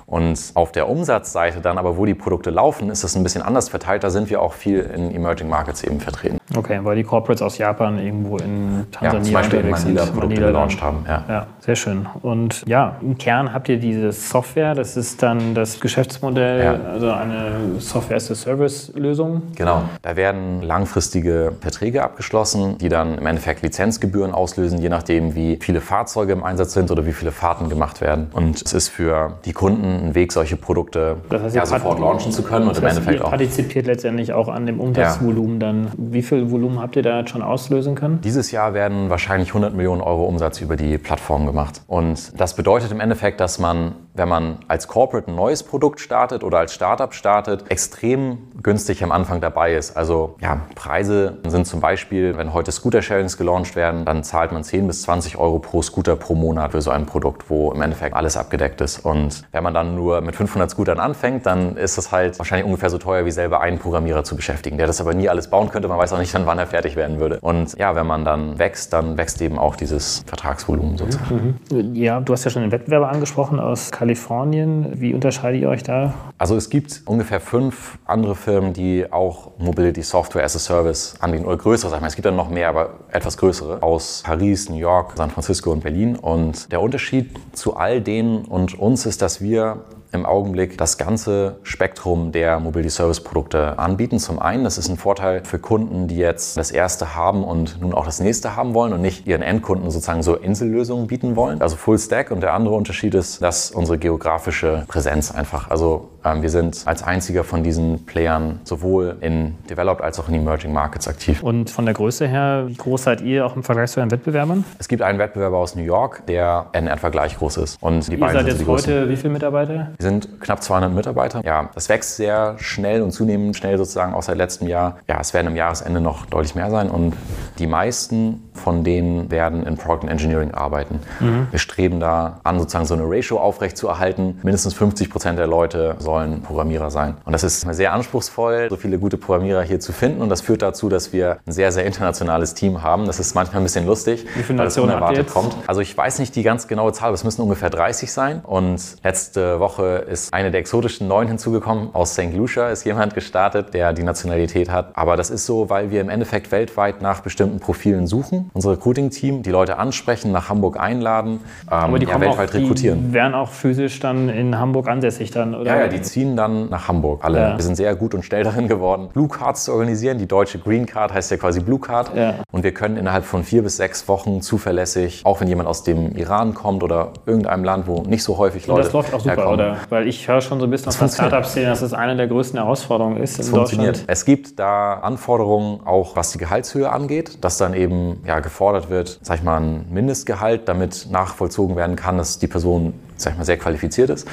Und auf der Umsatzseite dann aber, wo die Produkte laufen, ist das ein bisschen anders verteilt. Da sind wir auch viel in Emerging Markets eben vertreten. Okay, weil die Corporates aus Japan eben irgendwo in Tansania ja, zum Beispiel in Manila Produkte gelauncht haben. Ja. ja, sehr schön. Und ja, im Kern habt ihr diese Software, das ist dann das Geschäftsmodell, ja. also eine Software-as-a-Service-Lösung. Genau, da werden langfristige Verträge abgeschlossen, die dann im Endeffekt Lizenzgebühren auslösen, je nachdem, wie viele Fahrzeuge im Einsatz sind oder wie viele Fahrten gemacht werden. Und es ist für die Kunden ein Weg, solche Produkte das heißt, ja, sofort launchen zu können. Und im Endeffekt ihr partizipiert letztendlich auch an dem Umsatzvolumen dann. Wie viel Volumen habt ihr da jetzt schon auslösen können? Können? Dieses Jahr werden wahrscheinlich 100 Millionen Euro Umsatz über die Plattform gemacht. Und das bedeutet im Endeffekt, dass man, wenn man als Corporate ein neues Produkt startet oder als Startup startet, extrem günstig am Anfang dabei ist. Also ja, Preise sind zum Beispiel, wenn heute Scooter-Sharings gelauncht werden, dann zahlt man 10 bis 20 Euro pro Scooter pro Monat für so ein Produkt, wo im Endeffekt alles abgedeckt ist. Und wenn man dann nur mit 500 Scootern anfängt, dann ist es halt wahrscheinlich ungefähr so teuer, wie selber einen Programmierer zu beschäftigen, der das aber nie alles bauen könnte. Man weiß auch nicht dann, wann er fertig werden würde. Und ja, wenn man dann wächst, dann wächst eben auch dieses Vertragsvolumen sozusagen. Mhm. Ja, du hast ja schon den Wettbewerber angesprochen aus Kalifornien. Wie unterscheidet ihr euch da? Also es gibt ungefähr fünf andere Firmen, die auch Mobility Software as a Service anbieten oder größere Sachen. Es gibt dann noch mehr, aber etwas größere aus Paris, New York, San Francisco und Berlin. Und der Unterschied zu all denen und uns ist, dass wir im Augenblick das ganze Spektrum der Mobility Service Produkte anbieten. Zum einen, das ist ein Vorteil für Kunden, die jetzt das erste haben und nun auch das nächste haben wollen und nicht ihren Endkunden sozusagen so Insellösungen bieten wollen. Also Full Stack. Und der andere Unterschied ist, dass unsere geografische Präsenz einfach, also wir sind als einziger von diesen Playern sowohl in Developed als auch in Emerging Markets aktiv. Und von der Größe her, wie groß seid ihr auch im Vergleich zu euren Wettbewerbern? Es gibt einen Wettbewerber aus New York, der in etwa gleich groß ist. Und die ihr beiden seid jetzt heute wie viele Mitarbeiter? Wir sind knapp 200 Mitarbeiter. Ja, das wächst sehr schnell und zunehmend schnell sozusagen auch seit letztem Jahr. Ja, es werden im Jahresende noch deutlich mehr sein und die meisten von denen werden in Product Engineering arbeiten. Mhm. Wir streben da an, sozusagen so eine Ratio aufrechtzuerhalten. Mindestens 50 Prozent der Leute sollen wollen Programmierer sein. Und das ist sehr anspruchsvoll, so viele gute Programmierer hier zu finden. Und das führt dazu, dass wir ein sehr, sehr internationales Team haben. Das ist manchmal ein bisschen lustig, Wie viele weil es unerwartet kommt. Also ich weiß nicht die ganz genaue Zahl, aber es müssen ungefähr 30 sein. Und letzte Woche ist eine der exotischen Neuen hinzugekommen. Aus St. Lucia ist jemand gestartet, der die Nationalität hat. Aber das ist so, weil wir im Endeffekt weltweit nach bestimmten Profilen suchen. Unser Recruiting-Team, die Leute ansprechen, nach Hamburg einladen, ähm, Aber die ja, kommen weltweit auch, rekrutieren. Die wären auch physisch dann in Hamburg ansässig dann, oder? Ja, ja, die ziehen dann nach Hamburg. Alle. Ja. Wir sind sehr gut und schnell darin geworden, Blue Cards zu organisieren. Die deutsche Green Card heißt ja quasi Blue Card. Ja. Und wir können innerhalb von vier bis sechs Wochen zuverlässig, auch wenn jemand aus dem Iran kommt oder irgendeinem Land, wo nicht so häufig Leute das läuft auch super, herkommen. oder? Weil ich höre schon so ein bisschen aus der. Startup-Szene, dass es eine der größten Herausforderungen ist Es funktioniert. Deutschland. Es gibt da Anforderungen, auch was die Gehaltshöhe angeht, dass dann eben ja, gefordert wird, sag ich mal, ein Mindestgehalt, damit nachvollzogen werden kann, dass die Person sag ich mal, sehr qualifiziert ist.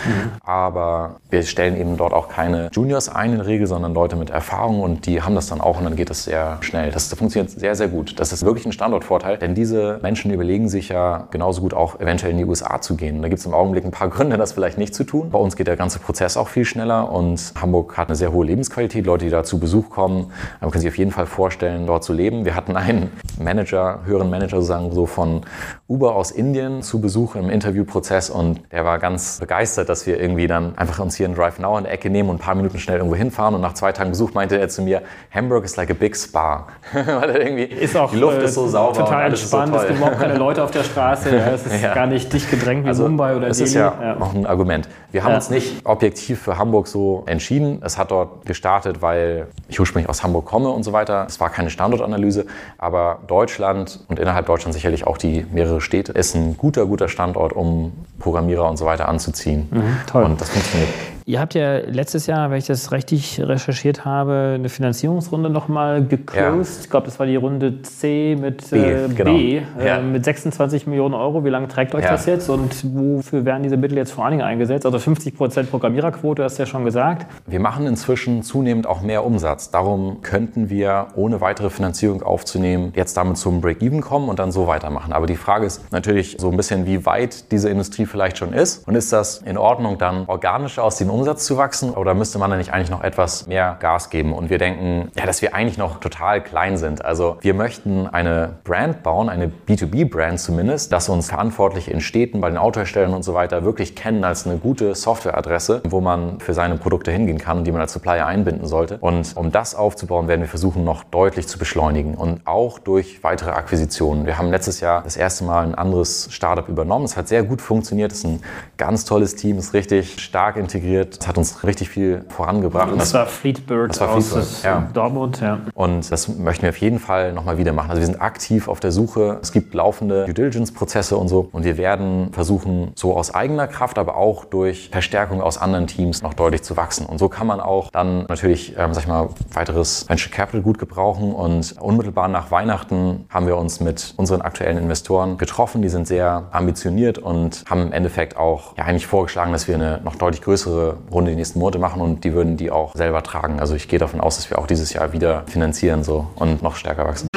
Aber wir stellen eben dort auch keine Juniors ein in der Regel, sondern Leute mit Erfahrung und die haben das dann auch und dann geht das sehr schnell. Das funktioniert sehr, sehr gut. Das ist wirklich ein Standortvorteil, denn diese Menschen überlegen sich ja genauso gut auch eventuell in die USA zu gehen. Da gibt es im Augenblick ein paar Gründe, das vielleicht nicht zu tun. Bei uns geht der ganze Prozess auch viel schneller und Hamburg hat eine sehr hohe Lebensqualität. Leute, die da zu Besuch kommen, können sich auf jeden Fall vorstellen, dort zu leben. Wir hatten einen Manager, höheren Manager sozusagen so von Uber aus Indien zu Besuch im Interviewprozess und der war ganz begeistert, dass wir irgendwie dann einfach uns hier einen Drive Now in der Ecke nehmen und ein paar Minuten schnell irgendwo hinfahren und nach zwei Tagen Besuch meinte er zu mir, Hamburg is like a big spa. *laughs* Weil er irgendwie, Ist auch die Luft äh, ist so sauber und total ist entspannt, es gibt überhaupt keine Leute auf der Straße, *laughs* ja, es ist Ja. gar nicht dicht gedrängt wie Mumbai oder das Delhi. ist ja, auch ein Argument. Wir haben Ja. uns nicht objektiv für Hamburg so entschieden. Es hat dort gestartet, weil ich ursprünglich aus Hamburg komme und so weiter. Es war keine Standortanalyse, aber Deutschland und innerhalb Deutschland sicherlich auch die mehrere Städte ist ein guter, guter Standort, um Programmierer und so weiter anzuziehen. toll. Und das funktioniert. Ihr habt ja letztes Jahr, wenn ich das richtig recherchiert habe, eine Finanzierungsrunde nochmal geclosed. Ich glaube, das war die Runde C mit B, äh, genau. B äh, Ja. mit 26 Millionen Euro. Wie lange trägt euch Ja. das jetzt und wofür werden diese Mittel jetzt vor allen Dingen eingesetzt? Also 50 Prozent Programmiererquote, hast du ja schon gesagt. Wir machen inzwischen zunehmend auch mehr Umsatz. Darum könnten wir, ohne weitere Finanzierung aufzunehmen, jetzt damit zum Break-Even kommen und dann so weitermachen. Aber die Frage ist natürlich so ein bisschen, wie weit diese Industrie vielleicht schon ist. Und ist das in Ordnung, dann organischer aus dem Umsatz zu wachsen? Oder müsste man da nicht eigentlich noch etwas mehr Gas geben? Und wir denken, ja, dass wir eigentlich noch total klein sind. Also wir möchten eine Brand bauen, eine B2B-Brand zumindest, dass uns Verantwortliche in Städten, bei den Autoherstellern und so weiter wirklich kennen als eine gute Softwareadresse, wo man für seine Produkte hingehen kann und die man als Supplier einbinden sollte. Und um das aufzubauen, werden wir versuchen, noch deutlich zu beschleunigen und auch durch weitere Akquisitionen. Wir haben letztes Jahr das erste Mal ein anderes Startup übernommen. Es hat sehr gut funktioniert. Es ist ein ganz tolles Team, ist richtig stark integriert. Es hat uns richtig viel vorangebracht. Und Das war Fleetbird Das war aus Fleetbird, ja. Dortmund. Ja. und das möchten wir auf jeden Fall nochmal wieder machen. Also wir sind aktiv auf der Suche. Es gibt laufende Due Diligence-Prozesse und so. Und wir werden versuchen, so aus eigener Kraft, aber auch durch Verstärkung aus anderen Teams noch deutlich zu wachsen. Und so kann man auch dann natürlich, ähm, sag ich mal, weiteres Venture Capital gut gebrauchen. Und unmittelbar nach Weihnachten haben wir uns mit unseren aktuellen Investoren getroffen. Die sind sehr ambitioniert und haben im Endeffekt auch ja, eigentlich vorgeschlagen, dass wir eine noch deutlich größere Runde die nächsten Monate machen und die würden die auch selber tragen. Also ich gehe davon aus, dass wir auch dieses Jahr wieder finanzieren so und noch stärker wachsen.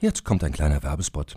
Jetzt kommt ein kleiner Werbespot.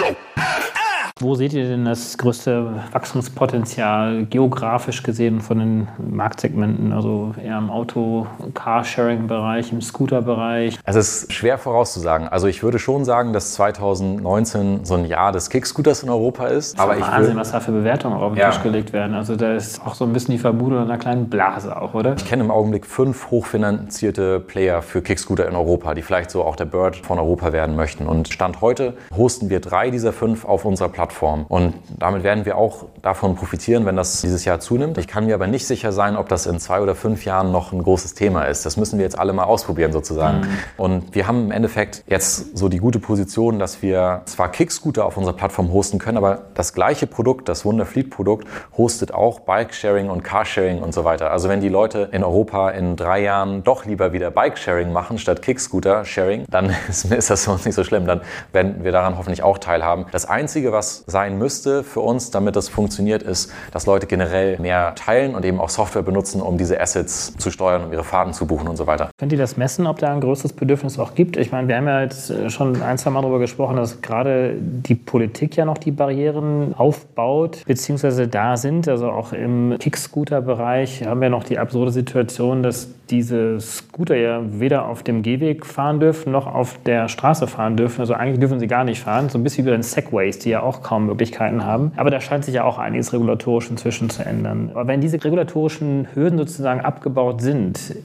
Wo seht ihr denn das größte Wachstumspotenzial geografisch gesehen von den Marktsegmenten? Also eher im Auto-, Carsharing-Bereich, im Scooter-Bereich? Es ist schwer vorauszusagen. Also ich würde schon sagen, dass 2019 so ein Jahr des Kickscooters in Europa ist. Aber Aber ich Wahnsinn, was da für Bewertungen auf den Ja. Tisch gelegt werden. Also da ist auch so ein bisschen die Vermutung einer kleinen Blase auch, oder? ich kenne im Augenblick fünf hochfinanzierte Player für Kickscooter in Europa, die vielleicht so auch der Bird von Europa werden möchten. Und Stand heute hosten wir drei dieser fünf auf unserer Plattform. Plattform. Und damit werden wir auch davon profitieren, wenn das dieses Jahr zunimmt. Ich kann mir aber nicht sicher sein, ob das in zwei oder fünf Jahren noch ein großes Thema ist. Das müssen wir jetzt alle mal ausprobieren sozusagen. Mhm. Und wir haben im Endeffekt jetzt so die gute Position, dass wir zwar Kickscooter auf unserer Plattform hosten können, aber das gleiche Produkt, das Wunderfleet-Produkt, hostet auch Bike-Sharing und Carsharing und so weiter. Also wenn die Leute in Europa in drei Jahren doch lieber wieder Bike-Sharing machen statt Kickscooter-Sharing, dann ist, *laughs* ist das für uns nicht so schlimm. Dann werden wir daran hoffentlich auch teilhaben. Das Einzige, was sein müsste für uns, damit das funktioniert, ist, dass Leute generell mehr teilen und eben auch Software benutzen, um diese Assets zu steuern, um ihre Fahrten zu buchen und so weiter. Könnt ihr das messen, ob da ein größeres Bedürfnis auch gibt? Ich meine, wir haben ja jetzt äh, schon ein, zwei Mal darüber gesprochen, dass gerade die Politik ja noch die Barrieren aufbaut, beziehungsweise da sind. Also auch im Kickscooter-Bereich haben wir noch die absurde Situation, dass diese Scooter ja weder auf dem Gehweg fahren dürfen, noch auf der Straße fahren dürfen. Also eigentlich dürfen sie gar nicht fahren. So ein bisschen wie bei den Segways, die ja auch kaum Möglichkeiten haben. Aber da scheint sich ja auch einiges regulatorisch inzwischen zu ändern. Aber wenn diese regulatorischen Hürden sozusagen abgebaut sind,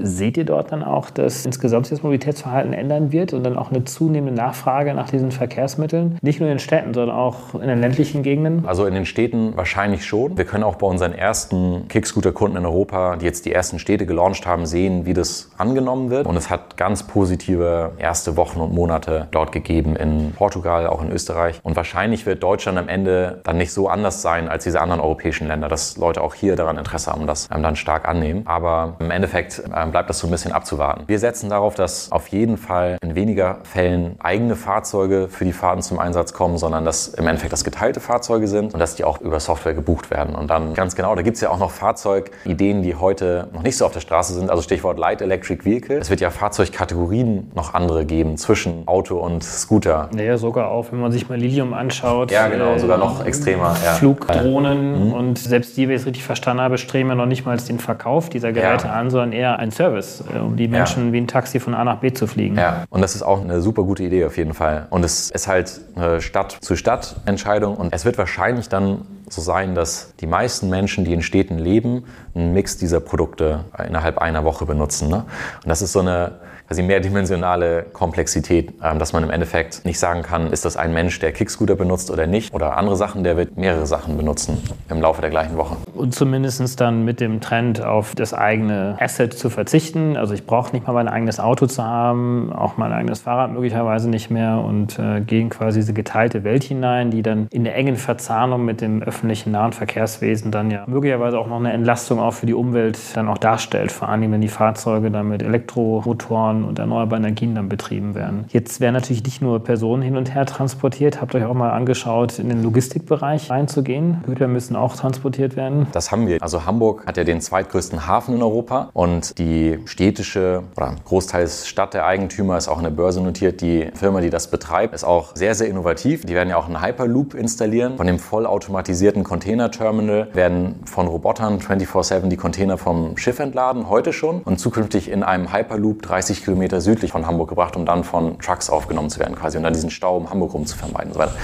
Seht ihr dort dann auch, dass insgesamt sich das Mobilitätsverhalten ändern wird und dann auch eine zunehmende Nachfrage nach diesen Verkehrsmitteln? Nicht nur in den Städten, sondern auch in den ländlichen Gegenden? Also in den Städten wahrscheinlich schon. Wir können auch bei unseren ersten Kickscooter-Kunden in Europa, die jetzt die ersten Städte gelauncht haben, sehen, wie das angenommen wird. Und es hat ganz positive erste Wochen und Monate dort gegeben in Portugal, auch in Österreich. Und wahrscheinlich wird Deutschland am Ende dann nicht so anders sein als diese anderen europäischen Länder, dass Leute auch hier daran Interesse haben, das dann stark annehmen. Aber im Endeffekt ähm, dann bleibt das so ein bisschen abzuwarten. Wir setzen darauf, dass auf jeden Fall in weniger Fällen eigene Fahrzeuge für die Fahrten zum Einsatz kommen, sondern dass im Endeffekt das geteilte Fahrzeuge sind und dass die auch über Software gebucht werden. Und dann ganz genau, da gibt es ja auch noch Fahrzeugideen, die heute noch nicht so auf der Straße sind, also Stichwort Light Electric Vehicle. Es wird ja Fahrzeugkategorien noch andere geben zwischen Auto und Scooter. Naja, sogar auch, wenn man sich mal Lilium anschaut. Ja, genau, äh, sogar noch extremer. Ja. Flugdrohnen mhm. und selbst die, wie ich es richtig verstanden habe, streben ja noch nicht mal den Verkauf dieser Geräte ja. an, sondern eher ein Service, äh, um die Menschen ja. wie ein Taxi von A nach B zu fliegen. Ja, und das ist auch eine super gute Idee auf jeden Fall. Und es ist halt eine Stadt-zu-Stadt-Entscheidung und es wird wahrscheinlich dann so sein, dass die meisten Menschen, die in Städten leben, einen Mix dieser Produkte innerhalb einer Woche benutzen. Ne? Und das ist so eine quasi mehrdimensionale Komplexität, ähm, dass man im Endeffekt nicht sagen kann, ist das ein Mensch, der Kickscooter benutzt oder nicht oder andere Sachen, der wird mehrere Sachen benutzen im Laufe der gleichen Woche. Und zumindest dann mit dem Trend auf das eigene Asset zu verzichten. Also ich brauche nicht mal mein eigenes Auto zu haben, auch mein eigenes Fahrrad möglicherweise nicht mehr und äh, gehen quasi diese geteilte Welt hinein, die dann in der engen Verzahnung mit dem öffentlichen nahen Verkehrswesen dann ja möglicherweise auch noch eine Entlastung auch für die Umwelt dann auch darstellt. Vor allem, wenn die Fahrzeuge dann mit Elektromotoren Erneuerbaren und erneuerbaren Energien dann betrieben werden. Jetzt werden natürlich nicht nur Personen hin und her transportiert. Habt euch auch mal angeschaut, in den Logistikbereich reinzugehen? Güter müssen auch transportiert werden. Das haben wir. Also Hamburg hat ja den zweitgrößten Hafen in Europa und die städtische oder großteils Stadt der Eigentümer ist auch eine Börse notiert. Die Firma, die das betreibt, ist auch sehr, sehr innovativ. Die werden ja auch einen Hyperloop installieren. Von dem vollautomatisierten Containerterminal werden von Robotern 24-7 die Container vom Schiff entladen, heute schon. Und zukünftig in einem Hyperloop 30 Kilometer südlich von Hamburg gebracht, um dann von Trucks aufgenommen zu werden quasi und dann diesen Stau um Hamburg rum zu vermeiden und so weiter.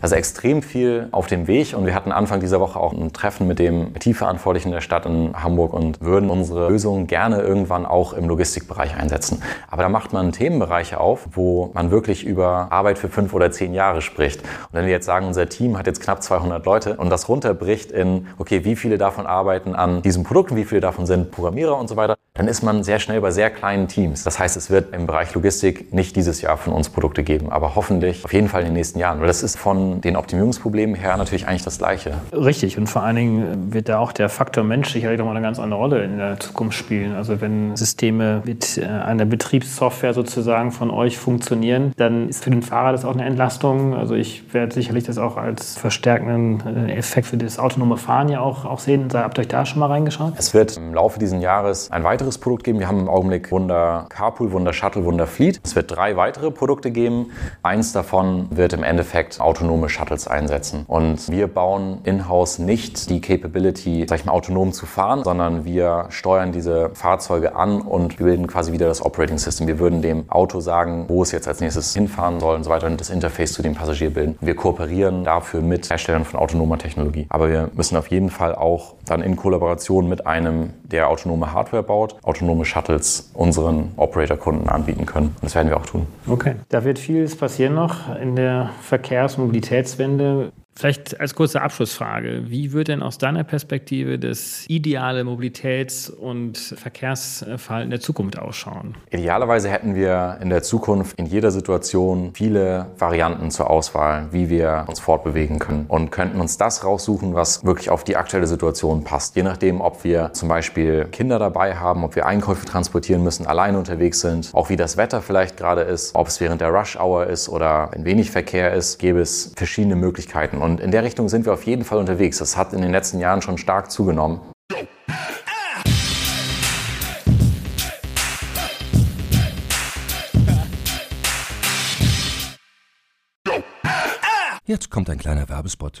Also extrem viel auf dem Weg und wir hatten Anfang dieser Woche auch ein Treffen mit dem IT-Verantwortlichen der Stadt in Hamburg und würden unsere Lösungen gerne irgendwann auch im Logistikbereich einsetzen. Aber da macht man Themenbereiche auf, wo man wirklich über Arbeit für fünf oder zehn Jahre spricht. Und wenn wir jetzt sagen, unser Team hat jetzt knapp 200 Leute und das runterbricht in, okay, wie viele davon arbeiten an diesem Produkt wie viele davon sind Programmierer und so weiter, dann ist man sehr schnell bei sehr kleinen Teams. Das heißt, es wird im Bereich Logistik nicht dieses Jahr von uns Produkte geben, aber hoffentlich auf jeden Fall in den nächsten Jahren. Weil das ist von den Optimierungsproblemen her natürlich eigentlich das Gleiche. Richtig. Und vor allen Dingen wird da auch der Faktor Mensch sicherlich nochmal eine ganz andere Rolle in der Zukunft spielen. Also wenn Systeme mit äh, einer Betriebssoftware sozusagen von euch funktionieren, dann ist für den Fahrer das auch eine Entlastung. Also ich werde sicherlich das auch als verstärkenden äh, Effekt für das autonome Fahren ja auch, auch sehen. Habt ihr euch da schon mal reingeschaut? Es wird im Laufe dieses Jahres ein weiteres Produkt geben. Wir haben im Augenblick Wunder Carpool, Wunder Shuttle, Wunder Fleet. Es wird drei weitere Produkte geben. Eins davon wird im Endeffekt autonome Shuttles einsetzen. Und wir bauen in-house nicht die Capability, sag ich mal, autonom zu fahren, sondern wir steuern diese Fahrzeuge an und bilden quasi wieder das Operating System. Wir würden dem Auto sagen, wo es jetzt als nächstes hinfahren soll und so weiter und das Interface zu dem Passagier bilden. Wir kooperieren dafür mit Herstellern von autonomer Technologie. Aber wir müssen auf jeden Fall auch dann in Kollaboration mit einem, der autonome Hardware baut, autonome Shuttles unseren Operator-Kunden anbieten können. Das werden wir auch tun. Okay. Da wird vieles passieren noch in der Verkehrs- und Mobilitätswende. Vielleicht als kurze Abschlussfrage. Wie wird denn aus deiner Perspektive das ideale Mobilitäts- und Verkehrsverhalten der Zukunft ausschauen? Idealerweise hätten wir in der Zukunft in jeder Situation viele Varianten zur Auswahl, wie wir uns fortbewegen können und könnten uns das raussuchen, was wirklich auf die aktuelle Situation passt. Je nachdem, ob wir zum Beispiel Kinder dabei haben, ob wir Einkäufe transportieren müssen, alleine unterwegs sind, auch wie das Wetter vielleicht gerade ist, ob es während der Rush Hour ist oder wenn wenig Verkehr ist, gäbe es verschiedene Möglichkeiten. Und in der Richtung sind wir auf jeden Fall unterwegs. Das hat in den letzten Jahren schon stark zugenommen. Jetzt kommt ein kleiner Werbespot.